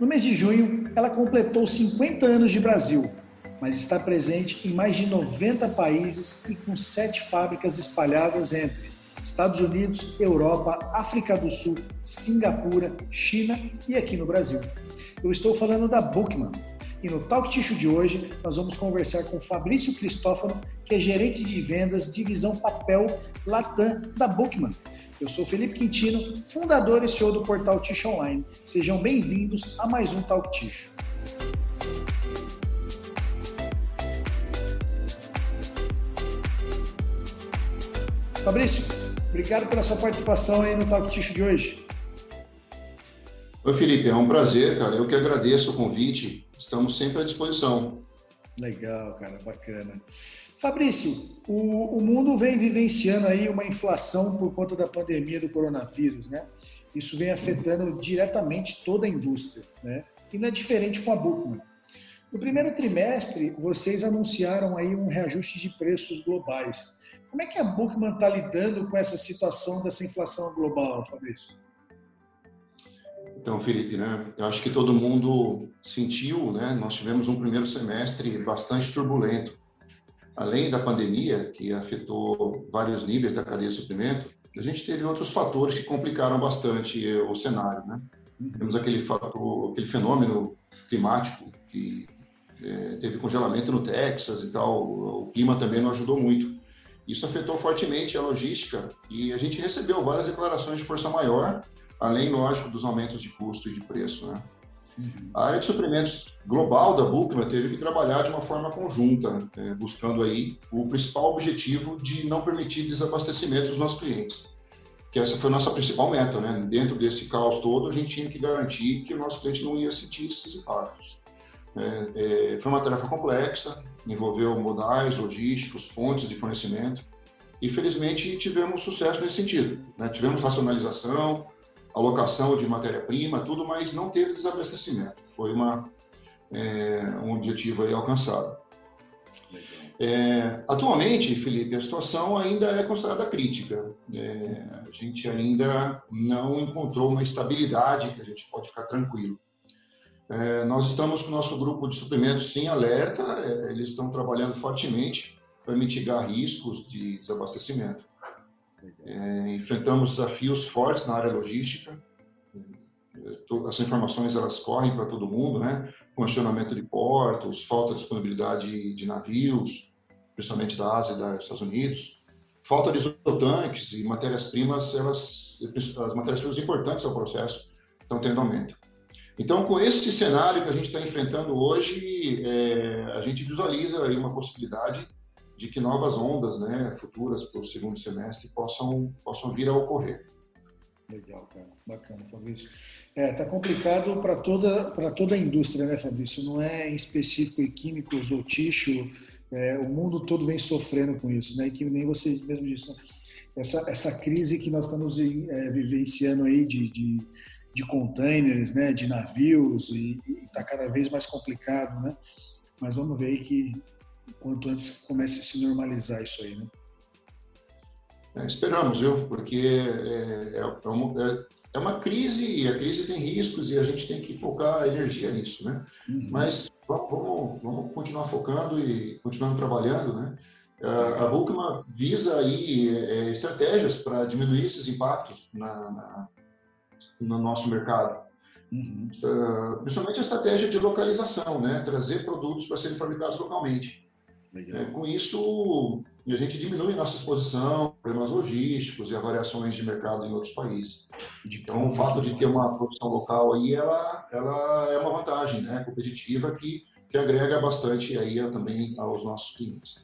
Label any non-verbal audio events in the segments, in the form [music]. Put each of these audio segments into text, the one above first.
No mês de junho, ela completou 50 anos de Brasil, mas está presente em mais de 90 países e com sete fábricas espalhadas entre Estados Unidos, Europa, África do Sul, Singapura, China e aqui no Brasil. Eu estou falando da Bookman. E no Talk Tissue de hoje, nós vamos conversar com Fabrício Cristófano, que é gerente de vendas divisão papel Latam da Bookman. Eu sou Felipe Quintino, fundador e CEO do portal Tissue Online. Sejam bem-vindos a mais um Talk Tissue. Fabrício, obrigado pela sua participação aí no Talk Tissue de hoje. Oi, Felipe, é um prazer, cara. Eu que agradeço o convite. Estamos sempre à disposição. Legal, cara, bacana. Fabrício, o, o mundo vem vivenciando aí uma inflação por conta da pandemia do coronavírus, né? Isso vem afetando diretamente toda a indústria, né? E não é diferente com a Bookman. No primeiro trimestre, vocês anunciaram aí um reajuste de preços globais. Como é que a Bookman está lidando com essa situação dessa inflação global, Fabrício? Então, Felipe, né? Eu acho que todo mundo sentiu, né? Nós tivemos um primeiro semestre bastante turbulento. Além da pandemia, que afetou vários níveis da cadeia de suprimento, a gente teve outros fatores que complicaram bastante o cenário, né? Temos aquele fator, aquele fenômeno climático que é, teve congelamento no Texas e tal. O clima também não ajudou muito. Isso afetou fortemente a logística e a gente recebeu várias declarações de força maior, além, lógico, dos aumentos de custo e de preço. Né? Uhum. A área de suprimentos global da Buchmann teve que trabalhar de uma forma conjunta, é, buscando aí o principal objetivo de não permitir desabastecimento dos nossos clientes. Que essa foi a nossa principal meta, né? Dentro desse caos todo, a gente tinha que garantir que o nosso cliente não ia sentir esses impactos. É, é, foi uma tarefa complexa, envolveu modais, logísticos, fontes de fornecimento, e felizmente tivemos sucesso nesse sentido. Né? Tivemos racionalização, alocação de matéria-prima, tudo, mas não teve desabastecimento. Foi uma, é, um objetivo aí alcançado. É, atualmente, Felipe, a situação ainda é considerada crítica. É, a gente ainda não encontrou uma estabilidade que a gente pode ficar tranquilo. É, nós estamos com o nosso grupo de suprimentos sim alerta, é, eles estão trabalhando fortemente para mitigar riscos de desabastecimento. É, enfrentamos desafios fortes na área logística, é, as informações elas correm para todo mundo, né? Congestionamento de portos, falta de disponibilidade de navios, principalmente da Ásia e dos Estados Unidos, falta de isotanques e matérias-primas, elas, as matérias-primas importantes ao processo estão tendo aumento. Então, com esse cenário que a gente está enfrentando hoje, é, a gente visualiza aí uma possibilidade de que novas ondas né, futuras para o segundo semestre possam, possam vir a ocorrer. Legal, cara. Bacana, Fabrício. É, tá complicado para toda, para toda a indústria, né, Fabrício? Não é em específico em químicos ou tixo, é, o mundo todo vem sofrendo com isso, né? E que nem você mesmo disse, né? essa, essa crise que nós estamos é, vivenciando aí de, de de containers, né, de navios e está cada vez mais complicado, né? Mas vamos ver aí que quanto antes comece a se normalizar isso aí, né? É, esperamos, viu? Porque é, é, é, uma, é, é, uma crise e a crise tem riscos e a gente tem que focar a energia nisso, né? Uhum. Mas vamos, vamos continuar focando e continuando trabalhando, né? A Bulkman visa aí é, estratégias para diminuir esses impactos na, na no nosso mercado. Uhum. Uh, principalmente a estratégia de localização, né? trazer produtos para serem fabricados localmente. É, com isso, a gente diminui nossa exposição, problemas logísticos e a variações de mercado em outros países. Então, o fato de ter uma produção local aí, ela, ela é uma vantagem né? competitiva que, que agrega bastante aí também aos nossos clientes.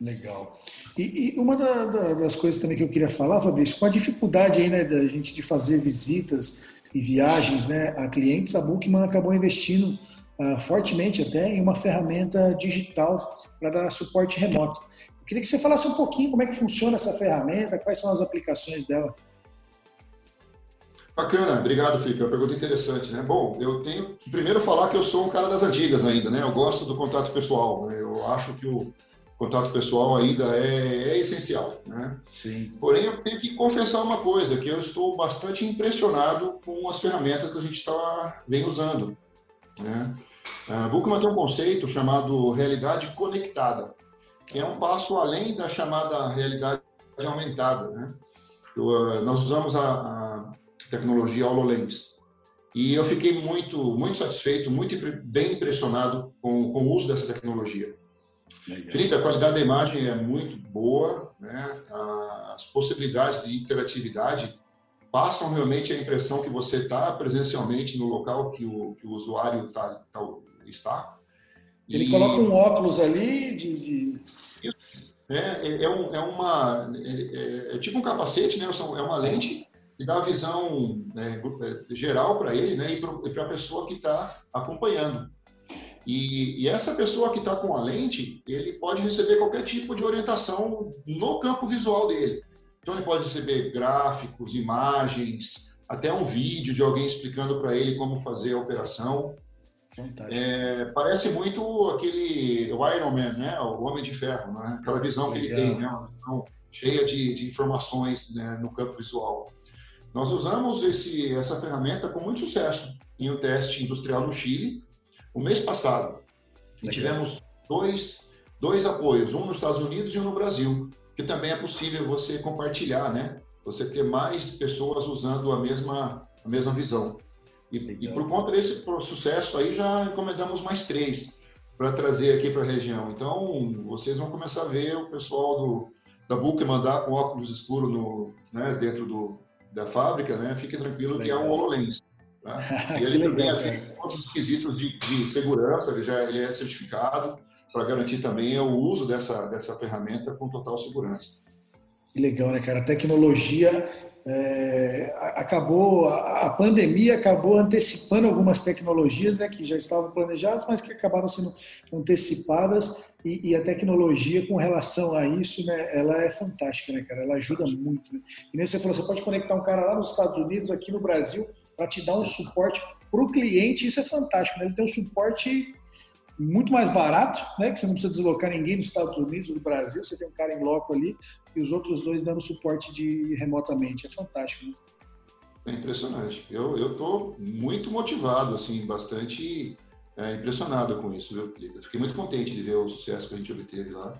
Legal. E, e uma da, da, das coisas também que eu queria falar, Fabrício, com a dificuldade aí, né, da gente de fazer visitas e viagens né, a clientes, a Bookman acabou investindo uh, fortemente até em uma ferramenta digital para dar suporte remoto. Eu queria que você falasse um pouquinho como é que funciona essa ferramenta, quais são as aplicações dela. Bacana, obrigado, Felipe. É uma pergunta interessante, né? Bom, eu tenho que primeiro falar que eu sou um cara das antigas ainda, né? Eu gosto do contato pessoal. Né? Eu acho que o, contato pessoal ainda é, é, essencial, né? Sim. Porém, eu tenho que confessar uma coisa, que eu estou bastante impressionado com as ferramentas que a gente está vem usando Né? A Bookman tem um conceito chamado realidade conectada, que é um passo além da chamada realidade aumentada. Né? Eu, nós usamos a, a tecnologia HoloLens. E eu fiquei muito, muito satisfeito, muito bem impressionado com, com o uso dessa tecnologia. Legal. A qualidade da imagem é muito boa, né? as possibilidades de interatividade passam realmente a impressão que você está presencialmente no local que o, que o usuário tá, tá, está. Ele e... coloca um óculos ali de... de... É, é, é, um, é uma... É, é, é, tipo um capacete, né? É uma lente que dá a visão né, geral para ele né, e para a pessoa que está acompanhando. E, e, essa pessoa que está com a lente, ele pode receber qualquer tipo de orientação no campo visual dele. Então, ele pode receber gráficos, imagens, até um vídeo de alguém explicando para ele como fazer a operação. É, parece muito aquele o Iron Man, né? o Homem de Ferro, né? aquela visão Legal. que ele tem, né? uma visão cheia de, de informações né? no campo visual. Nós usamos esse, essa ferramenta com muito sucesso em um teste industrial no Chile, o mês passado. E tivemos dois, dois apoios, um nos Estados Unidos e um no Brasil, que também é possível você compartilhar, né? Você ter mais pessoas usando a mesma, a mesma visão. E, e por conta desse sucesso aí, já encomendamos mais três para trazer aqui para a região. Então, vocês vão começar a ver o pessoal do, da Book mandar com óculos escuros no, né, dentro do, da fábrica, né? Fique tranquilo legal. que é um HoloLens. Tá? [laughs] E ele também tem todos os quesitos de, de, segurança, ele já ele é certificado para garantir também o uso dessa, dessa ferramenta com total segurança. Que legal, né, cara? A tecnologia é, acabou, a, pandemia acabou antecipando algumas tecnologias né, que já estavam planejadas, mas que acabaram sendo antecipadas e, e, a tecnologia com relação a isso, né, ela é fantástica, né, cara? Ela ajuda muito. Né? E nem você falou, você pode conectar um cara lá nos Estados Unidos, aqui no Brasil, para te dar um suporte para o cliente, isso é fantástico, né? Ele tem um suporte muito mais barato, né? Que você não precisa deslocar ninguém nos Estados Unidos, no Brasil, você tem um cara em loco ali e os outros dois dando suporte de remotamente. É fantástico, né? É impressionante. Eu eu tô muito motivado, assim, bastante é, impressionado com isso, viu, Felipe? Fiquei muito contente de ver o sucesso que a gente obteve lá.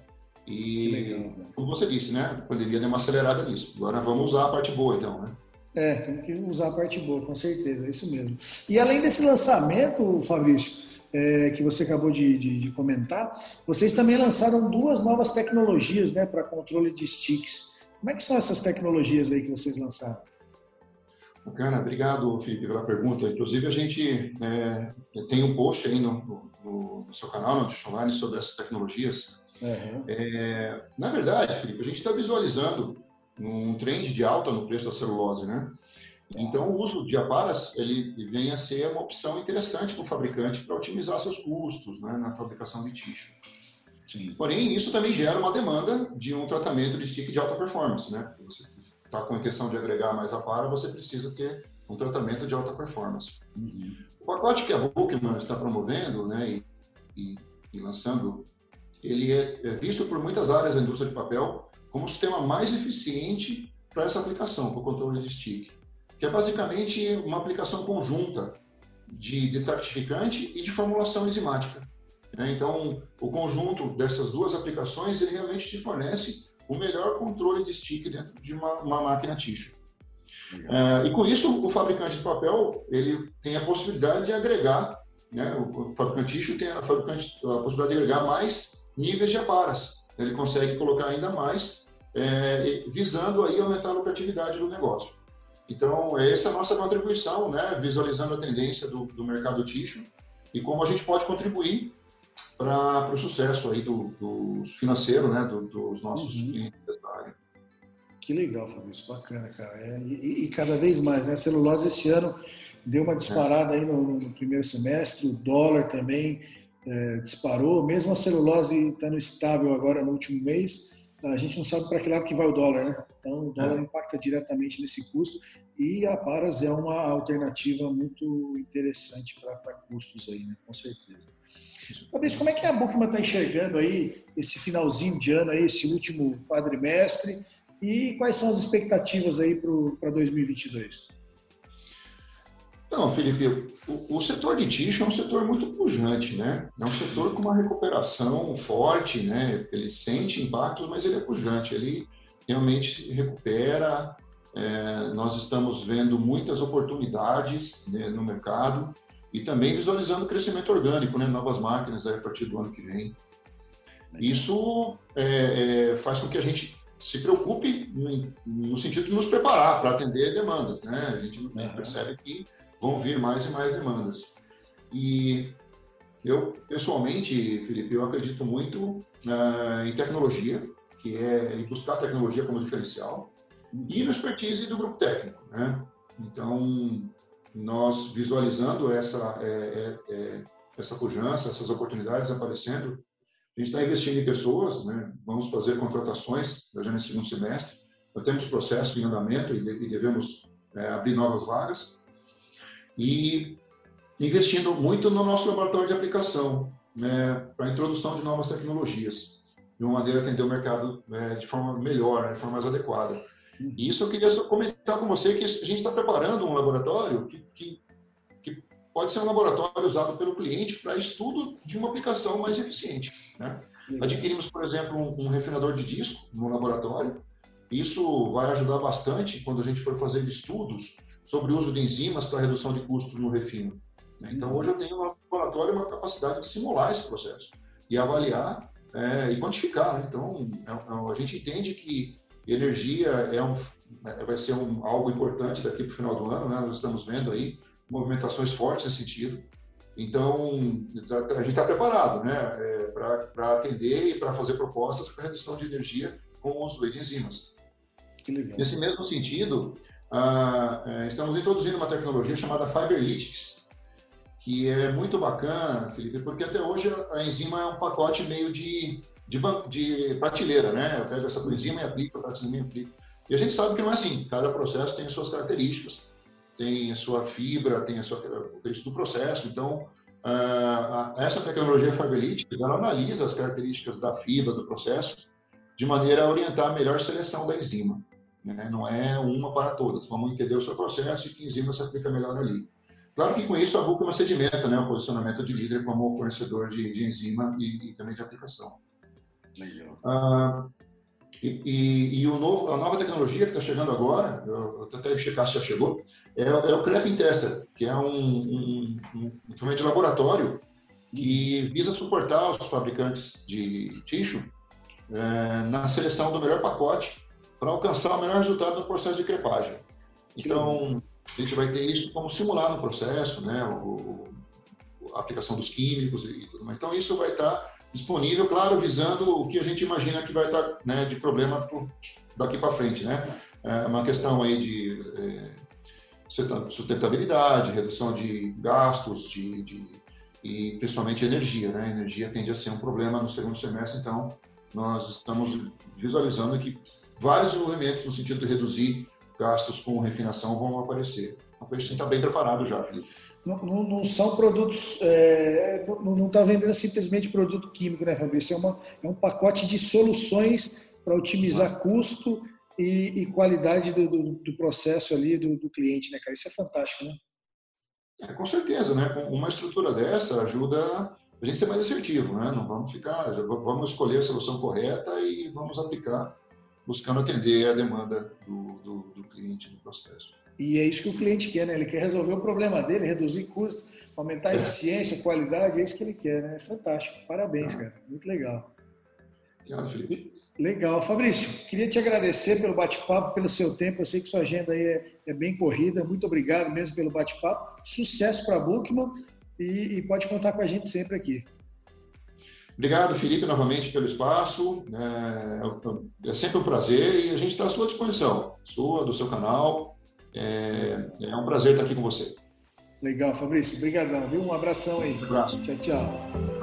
E, legal, né? como você disse, né? A pandemia deu uma acelerada nisso. Agora vamos usar a parte boa, então, né? É, tem que usar a parte boa, com certeza, é isso mesmo. E além desse lançamento, Fabrício, é, que você acabou de, de, de, comentar, vocês também lançaram duas novas tecnologias né, para controle de sticks. Como é que são essas tecnologias aí que vocês lançaram? Bacana, obrigado, Felipe, pela pergunta. Inclusive, a gente é, tem um post aí no, no, no seu canal, no Dish Online, sobre essas tecnologias. Uhum. É, na verdade, Felipe, a gente está visualizando um trend de alta no preço da celulose, né? Então, o uso de aparas ele vem a ser uma opção interessante para o fabricante para otimizar seus custos né, na fabricação de tixo. Sim. Porém, isso também gera uma demanda de um tratamento de stick de alta performance. Né? Você está com a intenção de agregar mais apara, você precisa ter um tratamento de alta performance. Uhum. O pacote que a Bookman está promovendo né, e, e, e lançando, ele é, é visto por muitas áreas da indústria de papel como o sistema mais eficiente para essa aplicação, para o controle de stick que é basicamente uma aplicação conjunta de detartificante e de formulação enzimática. Né? Então, o conjunto dessas duas aplicações ele realmente te fornece o melhor controle de stick dentro de uma, uma máquina tissue. É, e com isso, o fabricante de papel ele tem a possibilidade de agregar, né? o fabricante tissue tem a, fabricante, a possibilidade de agregar mais níveis de aparas. Ele consegue colocar ainda mais, é, visando aí aumentar a lucratividade do negócio. Então, essa é a nossa contribuição, né? visualizando a tendência do, do mercado tixo e como a gente pode contribuir para o sucesso aí do, do financeiro né? Do, dos nossos uhum. clientes da área. Que legal, Fabrício, bacana, cara. É, e, e, cada vez mais, né? A celulose esse ano deu uma disparada aí no, no primeiro semestre, o dólar também é, disparou, mesmo a celulose estando estável agora no último mês, a gente não sabe para que lado que vai o dólar, né? Então, o dólar é. impacta diretamente nesse custo e a Paras é uma alternativa muito interessante para custos aí, né? Com certeza. Fabrício, como é que a Bookman está enxergando aí esse finalzinho de ano, aí, esse último quadrimestre e quais são as expectativas aí para 2022? Não, Felipe, o, o, setor de tixo é um setor muito pujante, né? É um setor com uma recuperação forte, né? Ele sente impactos, mas ele é pujante, ele realmente recupera. É, nós estamos vendo muitas oportunidades né, no mercado e também visualizando crescimento orgânico, né? Novas máquinas a partir do ano que vem. Isso é, é, faz com que a gente se preocupe no, no sentido de nos preparar para atender demandas, né? A gente percebe que vão vir mais e mais demandas. E eu, pessoalmente, Felipe, eu acredito muito uh, em tecnologia, que é buscar tecnologia como diferencial, e no expertise do grupo técnico, né? Então, nós visualizando essa, é, é, é, essa pujança, essas oportunidades aparecendo, a gente está investindo em pessoas, né? vamos fazer contratações já nesse segundo semestre, nós temos processo em andamento e devemos é, abrir novas vagas, e investindo muito no nosso laboratório de aplicação, né, para a introdução de novas tecnologias, de uma maneira atender o mercado né, de forma melhor, né, de forma mais adequada. E isso eu queria comentar com você que a gente está preparando um laboratório que, que, que, pode ser um laboratório usado pelo cliente para estudo de uma aplicação mais eficiente. Né? Adquirimos, por exemplo, um, um refinador de disco no laboratório. Isso vai ajudar bastante quando a gente for fazer estudos sobre o uso de enzimas para redução de custos no refino. Né? Então, hoje eu tenho no laboratório uma capacidade de simular esse processo e avaliar é, e quantificar. Né? Então, é, é, a gente entende que energia é um, vai ser um, algo importante daqui para o final do ano. Né? Nós estamos vendo aí movimentações fortes nesse sentido. Então, a gente está preparado né? É, para atender e para fazer propostas para redução de energia com o uso de enzimas. Nesse mesmo sentido, ah, é, estamos introduzindo uma tecnologia chamada Fiberlytics, que é muito bacana, Felipe, porque até hoje a enzima é um pacote meio de, de, de prateleira, né? Eu pego essa enzima e aplico, a enzima e aplico. E a gente sabe que não é assim, cada processo tem as suas características, tem a sua fibra, tem a sua característica do processo, então uh, essa tecnologia Fiberlytics, ela analisa as características da fibra, do processo, de maneira a orientar a melhor seleção da enzima. Né? Não é uma para todas. Vamos entender o seu processo e que enzima se aplica melhor ali. Claro que com isso a Vulcama sedimenta né, o posicionamento de líder como fornecedor de, de enzima e, e, também de aplicação. Ah, e, e, e, o novo, a nova tecnologia que está chegando agora, eu, eu até checar se já chegou, é, é o Crepping Tester, que é um, um, um instrumento de laboratório que visa suportar os fabricantes de tixo é, na seleção do melhor pacote para alcançar o melhor resultado no processo de crepagem. Então, a gente vai ter isso como simular no processo, né, o, a aplicação dos químicos e tudo mais. Então, isso vai estar disponível, claro, visando o que a gente imagina que vai estar né, de problema daqui para frente, né? É uma questão aí de é, sustentabilidade, redução de gastos, de, de, e principalmente energia, né? A energia tende a ser um problema no segundo semestre, então nós estamos visualizando que vários desenvolvimentos no sentido de reduzir gastos com refinação vão aparecer. A gente está bem preparado já, Felipe. Não, não, não, são produtos, é, não está vendendo simplesmente produto químico, né, Fabrício? É, uma, é um pacote de soluções para otimizar ah. custo e, e qualidade do, do, do, processo ali do, do, cliente, né, cara? Isso é fantástico, né? É, com certeza, né? Uma estrutura dessa ajuda a gente ser mais assertivo, né? Não vamos ficar, vamos escolher a solução correta e vamos aplicar buscando atender a demanda do, do, do cliente no processo. E é isso que o cliente quer, né? Ele quer resolver o problema dele, reduzir custo, aumentar a é. eficiência, qualidade, é isso que ele quer, né? É fantástico. Parabéns, ah. cara. Muito legal. Obrigado, Felipe. Legal. Fabrício, queria te agradecer pelo bate-papo, pelo seu tempo. Eu sei que sua agenda aí é, é bem corrida. Muito obrigado mesmo pelo bate-papo. Sucesso para a Bookman e, e pode contar com a gente sempre aqui. Obrigado, Felipe, novamente pelo espaço. É, é sempre um prazer e a gente está à sua disposição, sua, do seu canal. É, é um prazer estar aqui com você. Legal, Fabrício. Obrigadão, viu? Um abração aí. Um abraço. Tchau, tchau.